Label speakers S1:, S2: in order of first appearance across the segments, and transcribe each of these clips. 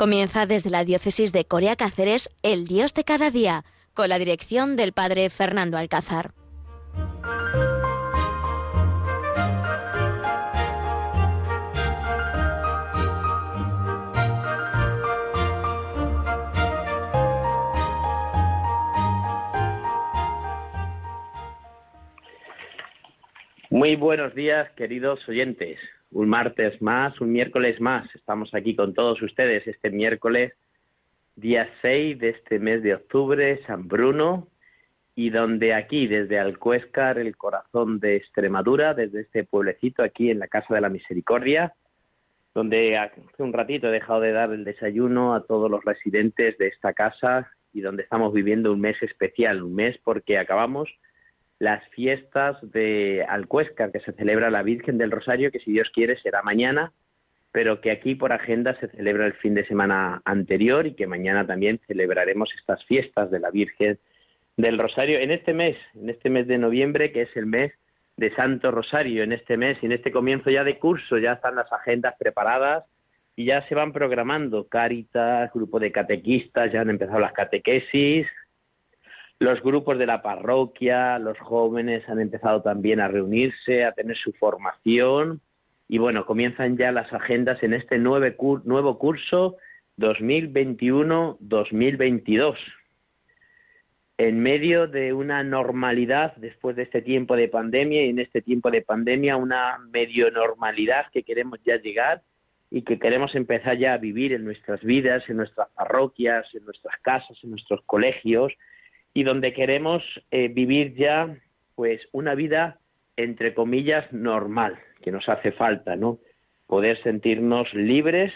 S1: Comienza desde la diócesis de Corea Cáceres El Dios de cada día, con la dirección del padre Fernando Alcázar.
S2: Muy buenos días, queridos oyentes un martes más, un miércoles más. Estamos aquí con todos ustedes este miércoles, día 6 de este mes de octubre, San Bruno, y donde aquí, desde Alcuéscar, el corazón de Extremadura, desde este pueblecito aquí en la Casa de la Misericordia, donde hace un ratito he dejado de dar el desayuno a todos los residentes de esta casa y donde estamos viviendo un mes especial, un mes porque acabamos las fiestas de Alcuéscar, que se celebra la Virgen del Rosario, que si Dios quiere será mañana, pero que aquí por agenda se celebra el fin de semana anterior y que mañana también celebraremos estas fiestas de la Virgen del Rosario en este mes, en este mes de noviembre, que es el mes de Santo Rosario, en este mes y en este comienzo ya de curso, ya están las agendas preparadas y ya se van programando. Cáritas, grupo de catequistas, ya han empezado las catequesis, los grupos de la parroquia, los jóvenes han empezado también a reunirse, a tener su formación y bueno, comienzan ya las agendas en este nuevo curso 2021-2022. En medio de una normalidad después de este tiempo de pandemia y en este tiempo de pandemia una medio normalidad que queremos ya llegar y que queremos empezar ya a vivir en nuestras vidas, en nuestras parroquias, en nuestras casas, en nuestros colegios, y donde queremos eh, vivir ya pues una vida entre comillas normal que nos hace falta no poder sentirnos libres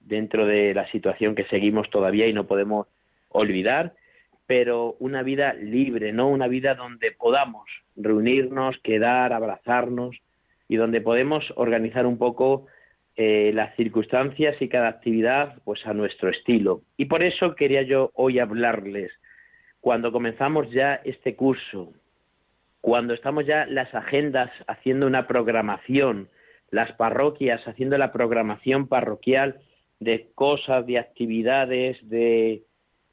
S2: dentro de la situación que seguimos todavía y no podemos olvidar pero una vida libre no una vida donde podamos reunirnos quedar abrazarnos y donde podemos organizar un poco eh, las circunstancias y cada actividad pues a nuestro estilo. Y por eso quería yo hoy hablarles cuando comenzamos ya este curso, cuando estamos ya las agendas haciendo una programación, las parroquias haciendo la programación parroquial de cosas, de actividades, de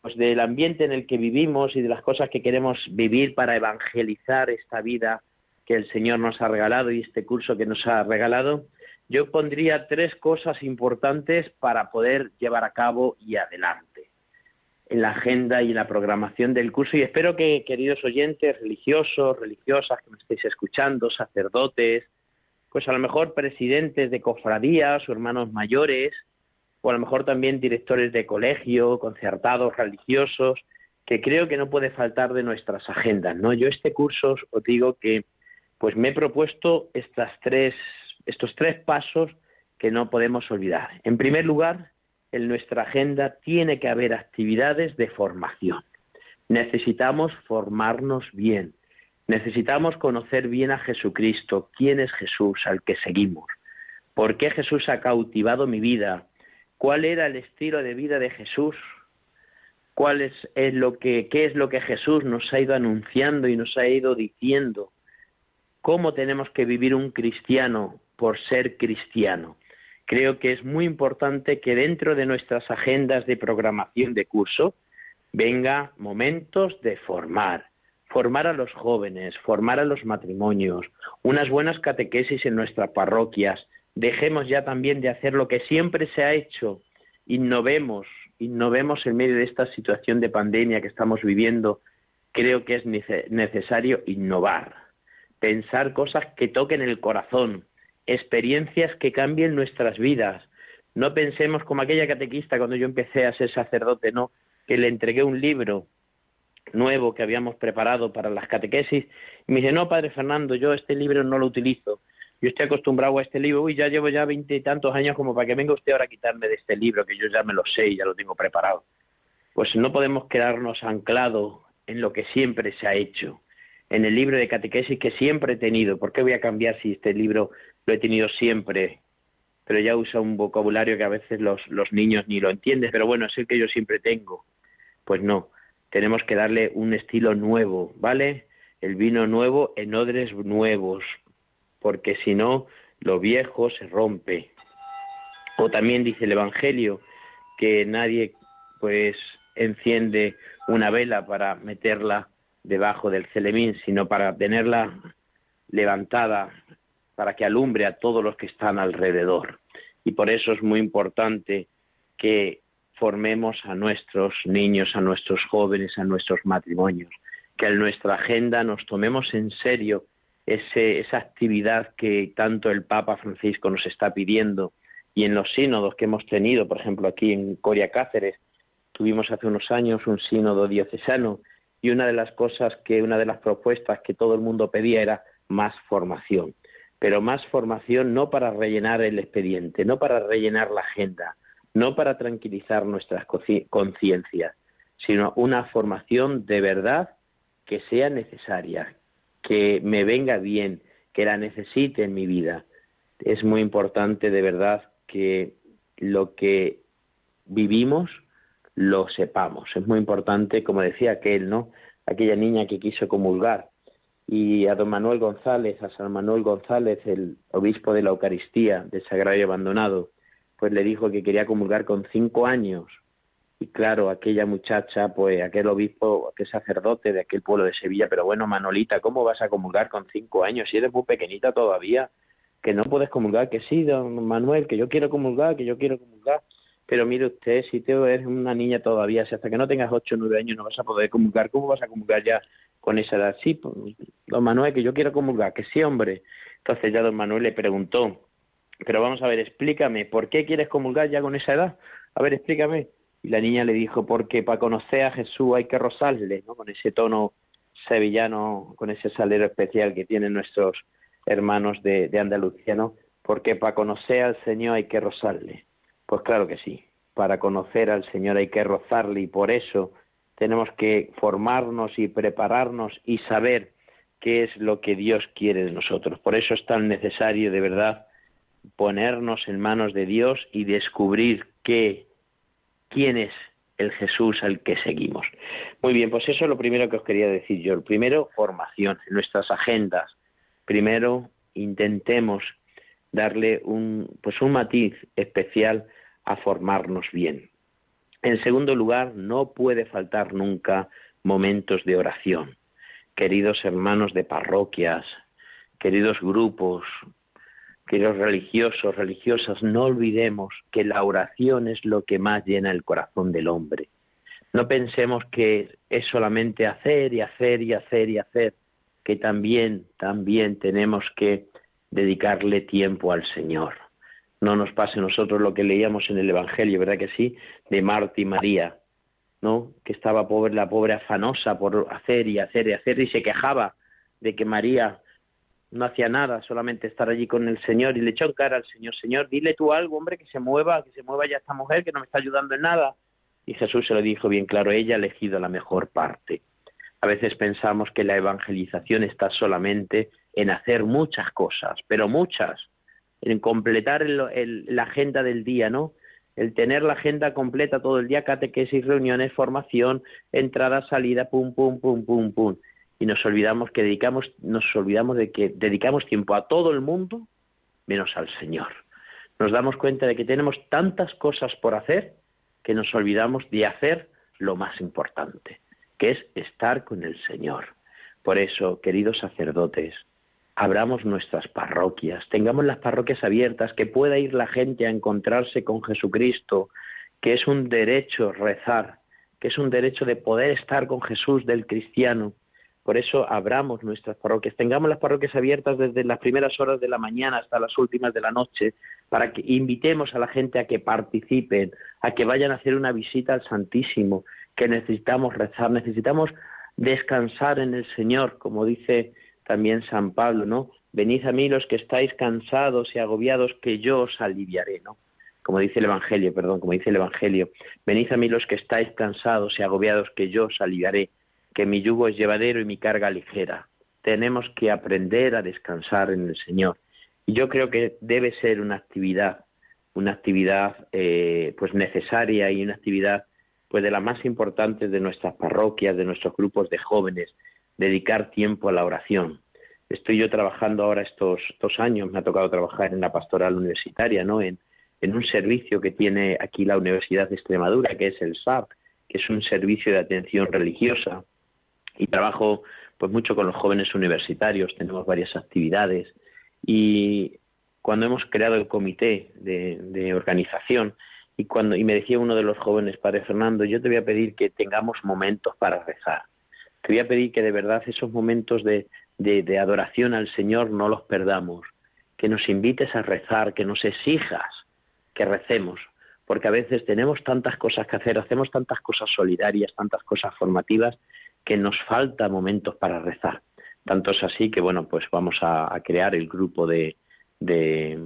S2: pues del ambiente en el que vivimos y de las cosas que queremos vivir para evangelizar esta vida que el Señor nos ha regalado y este curso que nos ha regalado, yo pondría tres cosas importantes para poder llevar a cabo y adelante en la agenda y en la programación del curso y espero que, queridos oyentes, religiosos, religiosas que me estéis escuchando, sacerdotes, pues a lo mejor presidentes de cofradías o hermanos mayores, o a lo mejor también directores de colegio, concertados religiosos, que creo que no puede faltar de nuestras agendas, ¿no? Yo este curso os digo que pues me he propuesto estas tres, estos tres pasos que no podemos olvidar. En primer lugar, en nuestra agenda tiene que haber actividades de formación. Necesitamos formarnos bien. Necesitamos conocer bien a Jesucristo, quién es Jesús al que seguimos, por qué Jesús ha cautivado mi vida, cuál era el estilo de vida de Jesús, cuál es, lo que, qué es lo que Jesús nos ha ido anunciando y nos ha ido diciendo, cómo tenemos que vivir un cristiano por ser cristiano creo que es muy importante que dentro de nuestras agendas de programación de curso venga momentos de formar, formar a los jóvenes, formar a los matrimonios, unas buenas catequesis en nuestras parroquias. Dejemos ya también de hacer lo que siempre se ha hecho, innovemos, innovemos en medio de esta situación de pandemia que estamos viviendo. Creo que es necesario innovar, pensar cosas que toquen el corazón, experiencias que cambien nuestras vidas. No pensemos como aquella catequista cuando yo empecé a ser sacerdote, no, que le entregué un libro nuevo que habíamos preparado para las catequesis y me dice, no, padre Fernando, yo este libro no lo utilizo. Yo estoy acostumbrado a este libro, uy, ya llevo ya veinte y tantos años como para que venga usted ahora a quitarme de este libro, que yo ya me lo sé y ya lo tengo preparado. Pues no podemos quedarnos anclados en lo que siempre se ha hecho, en el libro de catequesis que siempre he tenido. ¿Por qué voy a cambiar si este libro lo he tenido siempre, pero ya usa un vocabulario que a veces los, los niños ni lo entienden, pero bueno, es el que yo siempre tengo. Pues no, tenemos que darle un estilo nuevo, ¿vale? El vino nuevo en odres nuevos, porque si no, lo viejo se rompe. O también dice el Evangelio que nadie pues enciende una vela para meterla debajo del celemín, sino para tenerla levantada para que alumbre a todos los que están alrededor. Y por eso es muy importante que formemos a nuestros niños, a nuestros jóvenes, a nuestros matrimonios, que en nuestra agenda nos tomemos en serio esa actividad que tanto el Papa Francisco nos está pidiendo y en los sínodos que hemos tenido, por ejemplo, aquí en Coria Cáceres, tuvimos hace unos años un sínodo diocesano y una de las cosas que, una de las propuestas que todo el mundo pedía era más formación, pero más formación no para rellenar el expediente, no para rellenar la agenda, no para tranquilizar nuestras conciencias, sino una formación de verdad que sea necesaria, que me venga bien, que la necesite en mi vida. Es muy importante de verdad que lo que vivimos lo sepamos. Es muy importante, como decía aquel, ¿no? Aquella niña que quiso comulgar y a don Manuel González, a San Manuel González, el obispo de la Eucaristía del Sagrario Abandonado, pues le dijo que quería comulgar con cinco años. Y claro, aquella muchacha, pues aquel obispo, aquel sacerdote de aquel pueblo de Sevilla, pero bueno, Manolita, ¿cómo vas a comulgar con cinco años? Si eres muy pequeñita todavía, que no puedes comulgar, que sí, don Manuel, que yo quiero comulgar, que yo quiero comulgar. Pero mire usted, si tú eres una niña todavía, si hasta que no tengas ocho o nueve años no vas a poder comulgar, ¿cómo vas a comulgar ya con esa edad? Sí, pues, don Manuel, que yo quiero comulgar, que sí, hombre. Entonces ya don Manuel le preguntó, pero vamos a ver, explícame, ¿por qué quieres comulgar ya con esa edad? A ver, explícame. Y la niña le dijo, porque para conocer a Jesús hay que rozarle, ¿no? Con ese tono sevillano, con ese salero especial que tienen nuestros hermanos de, de Andalucía, ¿no? Porque para conocer al Señor hay que rozarle. Pues claro que sí. Para conocer al Señor hay que rozarle y por eso tenemos que formarnos y prepararnos y saber qué es lo que Dios quiere de nosotros. Por eso es tan necesario de verdad ponernos en manos de Dios y descubrir qué, quién es el Jesús al que seguimos. Muy bien, pues eso es lo primero que os quería decir yo. El primero, formación en nuestras agendas. Primero, intentemos darle un, pues un matiz especial a formarnos bien. En segundo lugar, no puede faltar nunca momentos de oración. Queridos hermanos de parroquias, queridos grupos, queridos religiosos, religiosas, no olvidemos que la oración es lo que más llena el corazón del hombre. No pensemos que es solamente hacer y hacer y hacer y hacer, que también, también tenemos que dedicarle tiempo al Señor no nos pase nosotros lo que leíamos en el Evangelio, ¿verdad que sí? De Marta y María, ¿no? Que estaba pobre, la pobre afanosa por hacer y hacer y hacer y se quejaba de que María no hacía nada, solamente estar allí con el Señor y le echó en cara al Señor, Señor, dile tú algo, hombre, que se mueva, que se mueva ya esta mujer que no me está ayudando en nada. Y Jesús se lo dijo bien claro, ella ha elegido la mejor parte. A veces pensamos que la evangelización está solamente en hacer muchas cosas, pero muchas, en completar la agenda del día, ¿no? El tener la agenda completa todo el día, catequesis, reuniones, formación, entrada, salida, pum, pum, pum, pum, pum. Y nos olvidamos que dedicamos, nos olvidamos de que dedicamos tiempo a todo el mundo menos al Señor. Nos damos cuenta de que tenemos tantas cosas por hacer que nos olvidamos de hacer lo más importante, que es estar con el Señor. Por eso, queridos sacerdotes, abramos nuestras parroquias, tengamos las parroquias abiertas, que pueda ir la gente a encontrarse con Jesucristo, que es un derecho rezar, que es un derecho de poder estar con Jesús del cristiano. Por eso abramos nuestras parroquias, tengamos las parroquias abiertas desde las primeras horas de la mañana hasta las últimas de la noche, para que invitemos a la gente a que participen, a que vayan a hacer una visita al Santísimo, que necesitamos rezar, necesitamos descansar en el Señor, como dice también San Pablo, ¿no? Venid a mí los que estáis cansados y agobiados, que yo os aliviaré, ¿no? Como dice el Evangelio, perdón, como dice el Evangelio, venid a mí los que estáis cansados y agobiados, que yo os aliviaré, que mi yugo es llevadero y mi carga ligera. Tenemos que aprender a descansar en el Señor. Y yo creo que debe ser una actividad, una actividad eh, pues necesaria y una actividad pues de las más importantes de nuestras parroquias, de nuestros grupos de jóvenes, dedicar tiempo a la oración. Estoy yo trabajando ahora estos dos años, me ha tocado trabajar en la pastoral universitaria, ¿no? En, un servicio que tiene aquí la Universidad de Extremadura, que es el SAP, que es un servicio de atención religiosa, y trabajo pues mucho con los jóvenes universitarios, tenemos varias actividades y cuando hemos creado el comité de, organización y cuando y me decía uno de los jóvenes, Padre Fernando, yo te voy a pedir que tengamos momentos para rezar. Te voy a pedir que de verdad esos momentos de, de adoración al Señor no los perdamos, que nos invites a rezar, que nos exijas que recemos, porque a veces tenemos tantas cosas que hacer, hacemos tantas cosas solidarias, tantas cosas formativas, que nos falta momentos para rezar. Tanto es así que, bueno, pues vamos a, crear el grupo de, de,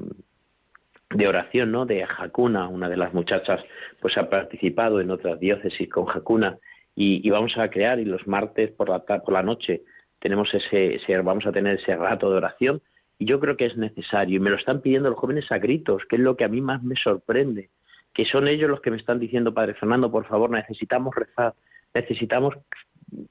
S2: oración, ¿no? De Hakuna, una de las muchachas, pues ha participado en otras diócesis con Hakuna y, vamos a crear y los martes por la, por la noche tenemos ese, ese, vamos a tener ese rato de oración y yo creo que es necesario y me lo están pidiendo los jóvenes a gritos, que es lo que a mí más me sorprende, que son ellos los que me están diciendo, Padre Fernando, por favor, necesitamos rezar, necesitamos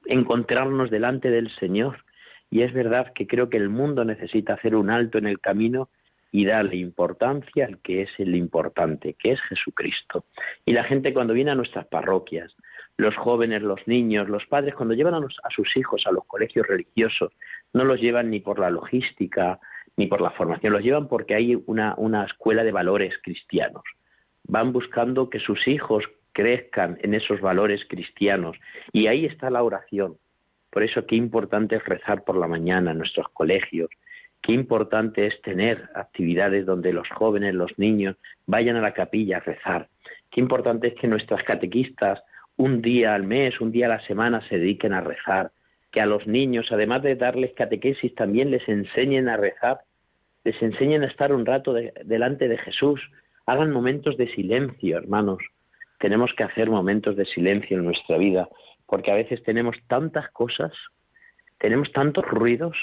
S2: encontrarnos delante del Señor. Y es verdad que creo que el mundo necesita hacer un alto en el camino y darle importancia al que es el importante, que es Jesucristo. Y la gente cuando viene a nuestras parroquias, los jóvenes, los niños, los padres, cuando llevan a, sus hijos a los colegios religiosos, no los llevan ni por la logística, ni por la formación, los llevan porque hay una escuela de valores cristianos. Van buscando que sus hijos crezcan en esos valores cristianos y ahí está la oración. Por eso qué importante es rezar por la mañana en nuestros colegios, qué importante es tener actividades donde los jóvenes, los niños vayan a la capilla a rezar. Qué importante es que nuestras catequistas un día al mes, un día a la semana se dediquen a rezar, que a los niños, además de darles catequesis, también les enseñen a rezar les enseñen a estar un rato delante de Jesús. Hagan momentos de silencio, hermanos. Tenemos que hacer momentos de silencio en nuestra vida, porque a veces tenemos tantas cosas, tenemos tantos ruidos.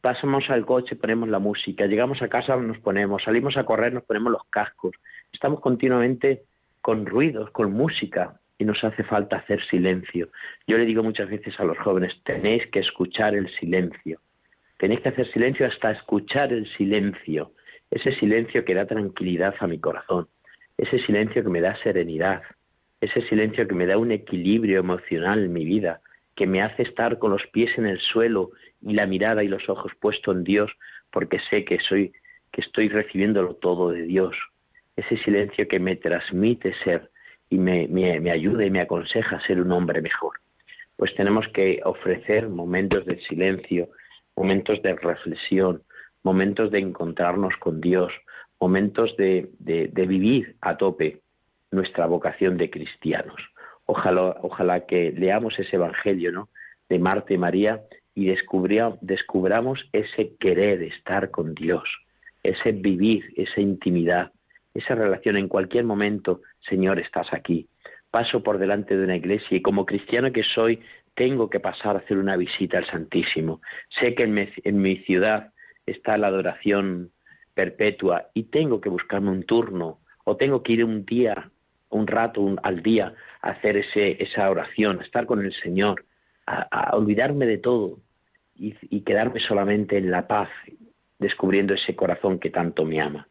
S2: Pasamos al coche, ponemos la música, llegamos a casa, nos ponemos, salimos a correr, nos ponemos los cascos. Estamos continuamente con ruidos, con música, y nos hace falta hacer silencio. Yo le digo muchas veces a los jóvenes, tenéis que escuchar el silencio. Tenéis que hacer silencio hasta escuchar el silencio, ese silencio que da tranquilidad a mi corazón, ese silencio que me da serenidad, ese silencio que me da un equilibrio emocional en mi vida, que me hace estar con los pies en el suelo y la mirada y los ojos puestos en Dios, porque sé que soy que estoy recibiéndolo todo de Dios. Ese silencio que me transmite ser y me, me, me ayuda y me aconseja ser un hombre mejor. Pues tenemos que ofrecer momentos de silencio, momentos de reflexión, momentos de encontrarnos con Dios, momentos de, vivir a tope nuestra vocación de cristianos. Ojalá, ojalá que leamos ese Evangelio ¿no? de Marta y María y descubramos ese querer estar con Dios, ese vivir, esa intimidad, esa relación en cualquier momento, Señor, estás aquí. Paso por delante de una iglesia y como cristiano que soy, tengo que pasar a hacer una visita al Santísimo. Sé que en mi, ciudad está la adoración perpetua y tengo que buscarme un turno o tengo que ir un día, un rato al día a hacer ese, esa oración, a estar con el Señor, a, olvidarme de todo y, quedarme solamente en la paz, descubriendo ese corazón que tanto me ama.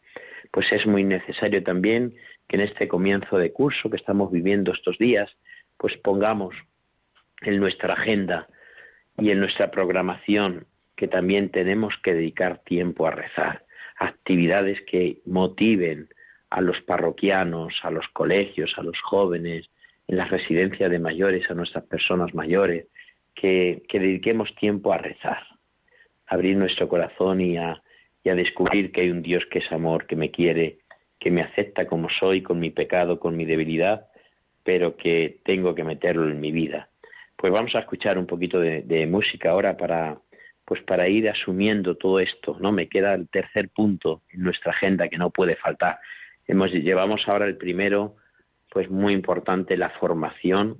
S2: Pues es muy necesario también que en este comienzo de curso que estamos viviendo estos días, pues pongamos en nuestra agenda y en nuestra programación que también tenemos que dedicar tiempo a rezar, actividades que motiven a los parroquianos, a los colegios, a los jóvenes, en la residencia de mayores, a nuestras personas mayores, que, dediquemos tiempo a rezar, abrir nuestro corazón y a, y a descubrir que hay un Dios que es amor, que me quiere, que me acepta como soy, con mi pecado, con mi debilidad, pero que tengo que meterlo en mi vida pues vamos a escuchar un poquito de, música ahora para pues para ir asumiendo todo esto, ¿no? Me queda el tercer punto en nuestra agenda que no puede faltar. Hemos llevamos ahora el primero, pues muy importante la formación,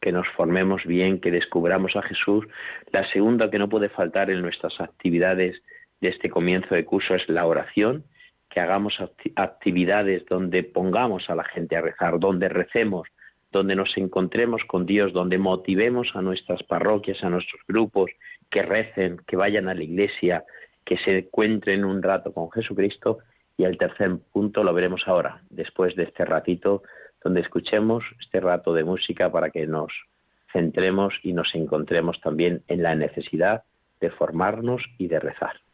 S2: que nos formemos bien, que descubramos a Jesús. La segunda que no puede faltar en nuestras actividades de este comienzo de curso es la oración, que hagamos actividades donde pongamos a la gente a rezar, donde recemos, donde nos encontremos con Dios, donde motivemos a nuestras parroquias, a nuestros grupos, que recen, que vayan a la iglesia, que se encuentren un rato con Jesucristo Y el tercer punto lo veremos ahora, después de este ratito, donde escuchemos este rato de música para que nos centremos y nos encontremos también en la necesidad de formarnos y de rezar.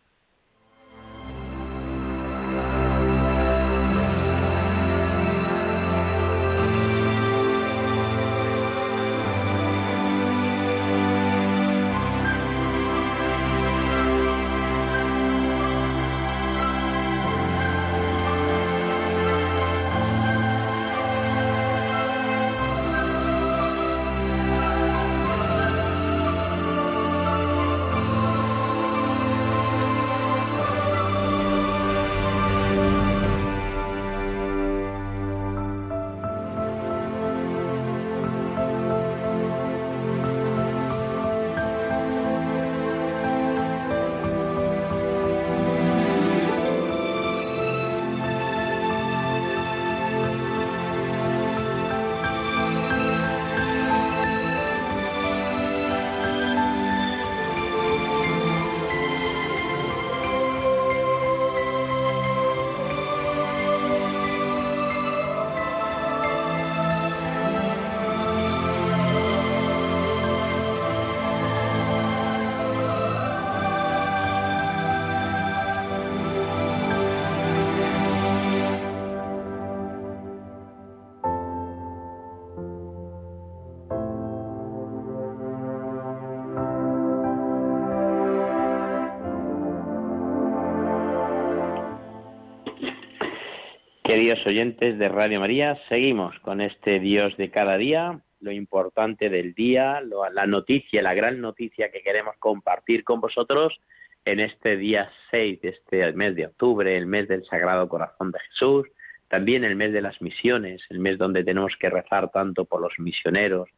S2: Queridos oyentes de Radio María, seguimos con este Dios de cada día, lo importante del día, la noticia, la gran noticia que queremos compartir con vosotros en este día 6 de este mes de octubre, el mes del Sagrado Corazón de Jesús, también el mes de las misiones, el mes donde tenemos que rezar tanto por los misioneros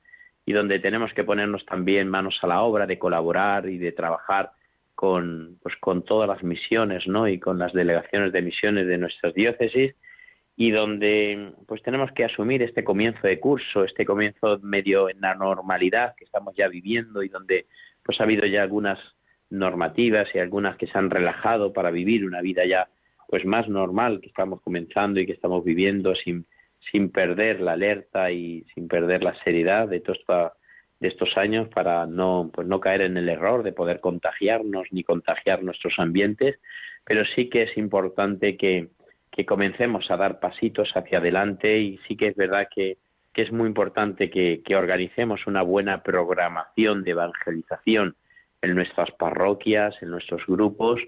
S2: y donde tenemos que ponernos también manos a la obra de colaborar y de trabajar con, pues, con todas las misiones ¿no? y con las delegaciones de misiones de nuestras diócesis y donde pues tenemos que asumir este comienzo de curso, este comienzo medio en la normalidad que estamos ya viviendo y donde pues ha habido ya algunas normativas y algunas que se han relajado para vivir una vida ya pues más normal que estamos comenzando y que estamos viviendo sin sin perder la alerta y sin perder la seriedad de de estos años para no pues no caer en el error de poder contagiarnos ni contagiar nuestros ambientes, pero sí que es importante que que comencemos a dar pasitos hacia adelante y sí que es verdad que, es muy importante que, organicemos una buena programación de evangelización en nuestras parroquias, en nuestros grupos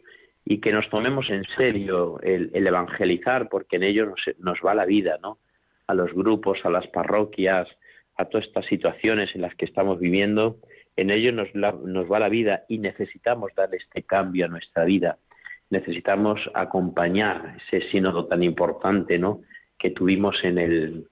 S2: y que nos tomemos en serio el, evangelizar porque en ello nos, nos, va la vida, ¿no? A los grupos, a las parroquias, a todas estas situaciones en las que estamos viviendo, en ello nos, nos va la vida y necesitamos dar este cambio a nuestra vida necesitamos acompañar ese sínodo tan importante ¿no? que tuvimos en el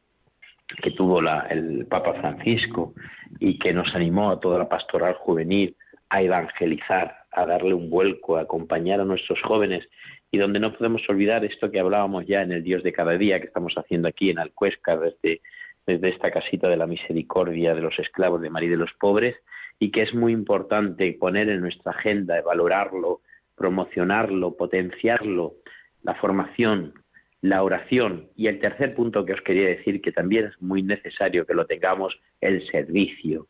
S2: que tuvo el Papa Francisco y que nos animó a toda la pastoral juvenil a evangelizar, a darle un vuelco, a acompañar a nuestros jóvenes y donde no podemos olvidar esto que hablábamos ya en el Dios de cada día que estamos haciendo aquí en Alcuesca desde, desde esta casita de la misericordia de los esclavos de María de los pobres y que es muy importante poner en nuestra agenda, valorarlo, promocionarlo, potenciarlo, la formación, la oración y el tercer punto que os quería decir que también es muy necesario que lo tengamos, el servicio,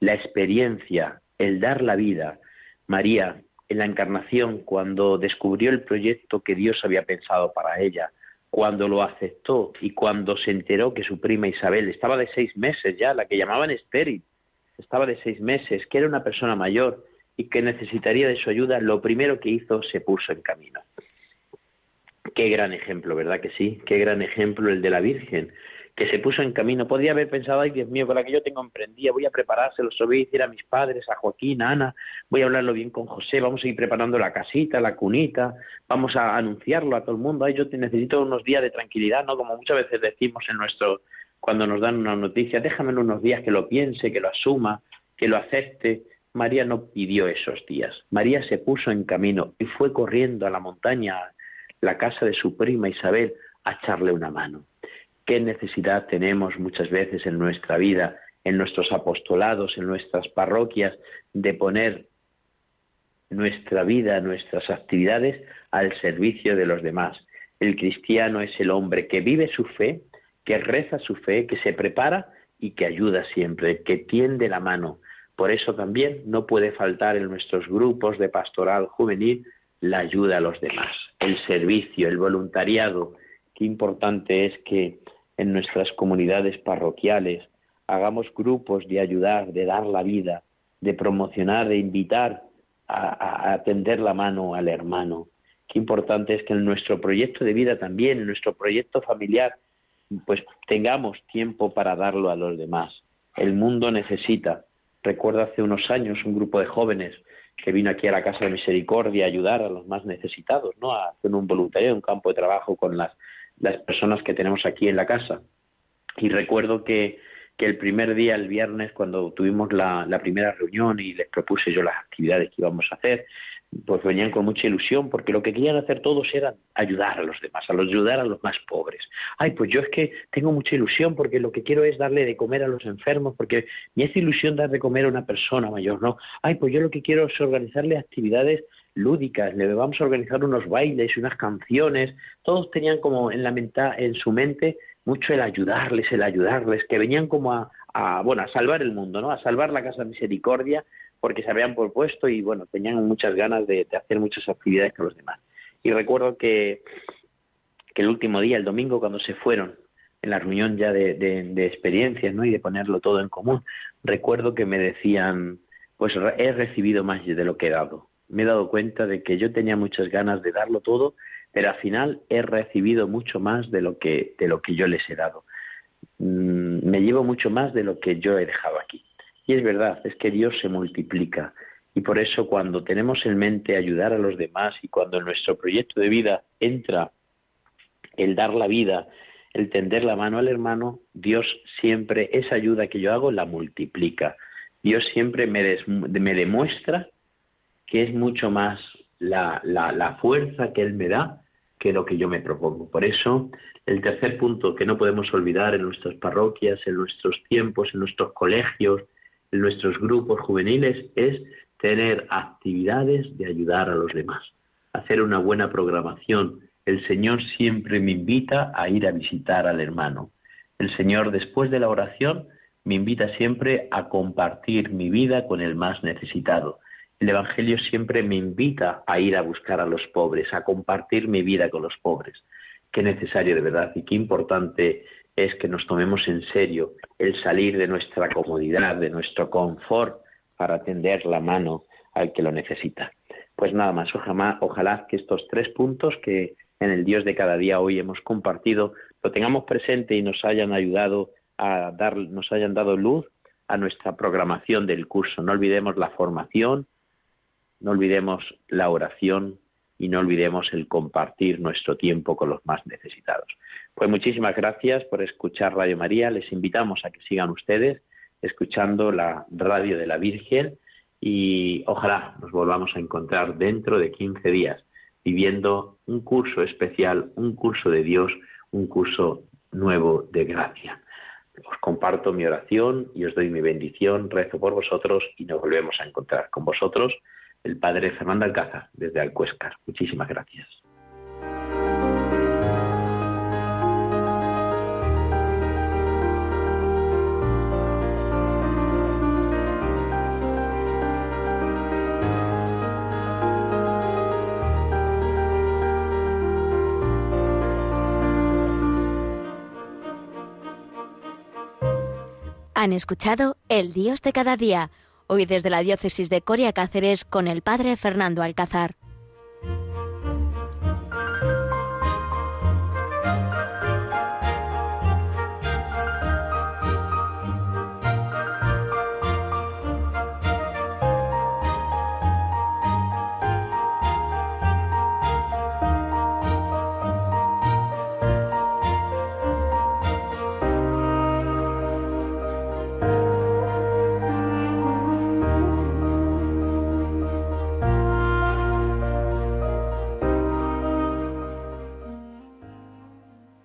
S2: la experiencia, el dar la vida. María, en la encarnación, cuando descubrió el proyecto que Dios había pensado para ella, cuando lo aceptó y cuando se enteró que su prima Isabel estaba de seis meses ya, la que llamaban estéril, estaba de seis meses, que era una persona mayor, y que necesitaría de su ayuda, lo primero que hizo se puso en camino. Qué gran ejemplo, ¿verdad que sí? Qué gran ejemplo el de la Virgen, que se puso en camino. Podría haber pensado, ay Dios mío, con la que yo tengo emprendida, voy a preparárselo, se lo voy a decir a mis padres, a Joaquín, a Ana, voy a hablarlo bien con José, vamos a ir preparando la casita, la cunita, vamos a anunciarlo a todo el mundo. Ay, yo te necesito unos días de tranquilidad, ¿no? Como muchas veces decimos en nuestro, cuando nos dan una noticia, déjame unos días que lo piense, que lo asuma, que lo acepte María no pidió esos días. María se puso en camino y fue corriendo a la montaña, la casa de su prima Isabel, a echarle una mano. ¿Qué necesidad tenemos muchas veces en nuestra vida, en nuestros apostolados, en nuestras parroquias, de poner nuestra vida, nuestras actividades al servicio de los demás? El cristiano es el hombre que vive su fe, que reza su fe, que se prepara y que ayuda siempre, que tiende la mano. Por eso también no puede faltar en nuestros grupos de pastoral juvenil la ayuda a los demás, el servicio, el voluntariado. Qué importante es que en nuestras comunidades parroquiales hagamos grupos de ayudar, de dar la vida, de promocionar, de invitar a, tender la mano al hermano. Qué importante es que en nuestro proyecto de vida también, en nuestro proyecto familiar, pues tengamos tiempo para darlo a los demás. El mundo necesita. Recuerdo hace unos años un grupo de jóvenes que vino aquí a la Casa de Misericordia a ayudar a los más necesitados, ¿no? A hacer un voluntariado, un campo de trabajo con las, las personas que tenemos aquí en la casa. Y recuerdo que, que el primer día, el viernes, cuando tuvimos la, la primera reunión y les propuse yo las actividades que íbamos a hacer, pues venían con mucha ilusión porque lo que querían hacer todos era ayudar a los demás, a los ayudar a los más pobres. Ay, pues yo es que tengo mucha ilusión porque lo que quiero es darle de comer a los enfermos porque me hace ilusión dar de comer a una persona mayor, ¿no? Ay, pues yo lo que quiero es organizarle actividades lúdicas, le vamos a organizar unos bailes unas canciones. Todos tenían como en la menta, en su mente mucho el ayudarles, el ayudarles, que venían como a, a, bueno, a salvar el mundo, ¿no? A salvar la Casa de Misericordia porque se habían propuesto y bueno, tenían muchas ganas de, hacer muchas actividades con los demás. Y recuerdo que, que, el último día, el domingo, cuando se fueron en la reunión ya de, de, experiencias ¿no? y de ponerlo todo en común, recuerdo que me decían, pues he recibido más de lo que he dado. Me he dado cuenta de que yo tenía muchas ganas de darlo todo, pero al final he recibido mucho más de lo que, de lo que yo les he dado. Mm, me llevo mucho más de lo que yo he dejado aquí. Y es verdad, es que Dios se multiplica. Y por eso cuando tenemos en mente ayudar a los demás y cuando en nuestro proyecto de vida entra el dar la vida, el tender la mano al hermano, Dios siempre esa ayuda que yo hago la multiplica. Dios siempre me, me demuestra que es mucho más la, la, la fuerza que Él me da que lo que yo me propongo. Por eso, el tercer punto que no podemos olvidar en nuestras parroquias, en nuestros tiempos, en nuestros colegios, nuestros grupos juveniles es tener actividades de ayudar a los demás, hacer una buena programación. El Señor siempre me invita a ir a visitar al hermano. El Señor después de la oración me invita siempre a compartir mi vida con el más necesitado. El Evangelio siempre me invita a ir a buscar a los pobres, a compartir mi vida con los pobres. Qué necesario de verdad y qué importante es que nos tomemos en serio el salir de nuestra comodidad, de nuestro confort, para tender la mano al que lo necesita. Pues nada más, ojalá, ojalá que estos tres puntos que en el Dios de cada día hoy hemos compartido lo tengamos presente y nos hayan ayudado a dar, nos hayan dado luz a nuestra programación del curso. No olvidemos la formación, no olvidemos la oración y no olvidemos el compartir nuestro tiempo con los más necesitados. Pues muchísimas gracias por escuchar Radio María. Les invitamos a que sigan ustedes escuchando la radio de la Virgen y ojalá nos volvamos a encontrar dentro de 15 días viviendo un curso especial, un curso de Dios, un curso nuevo de gracia. Os comparto mi oración y os doy mi bendición, rezo por vosotros y nos volvemos a encontrar con vosotros el Padre Fernando Alcázar desde Alcuéscar. Muchísimas gracias.
S1: Han escuchado El Dios de cada día, hoy desde la diócesis de Coria Cáceres con el Padre Fernando Alcázar.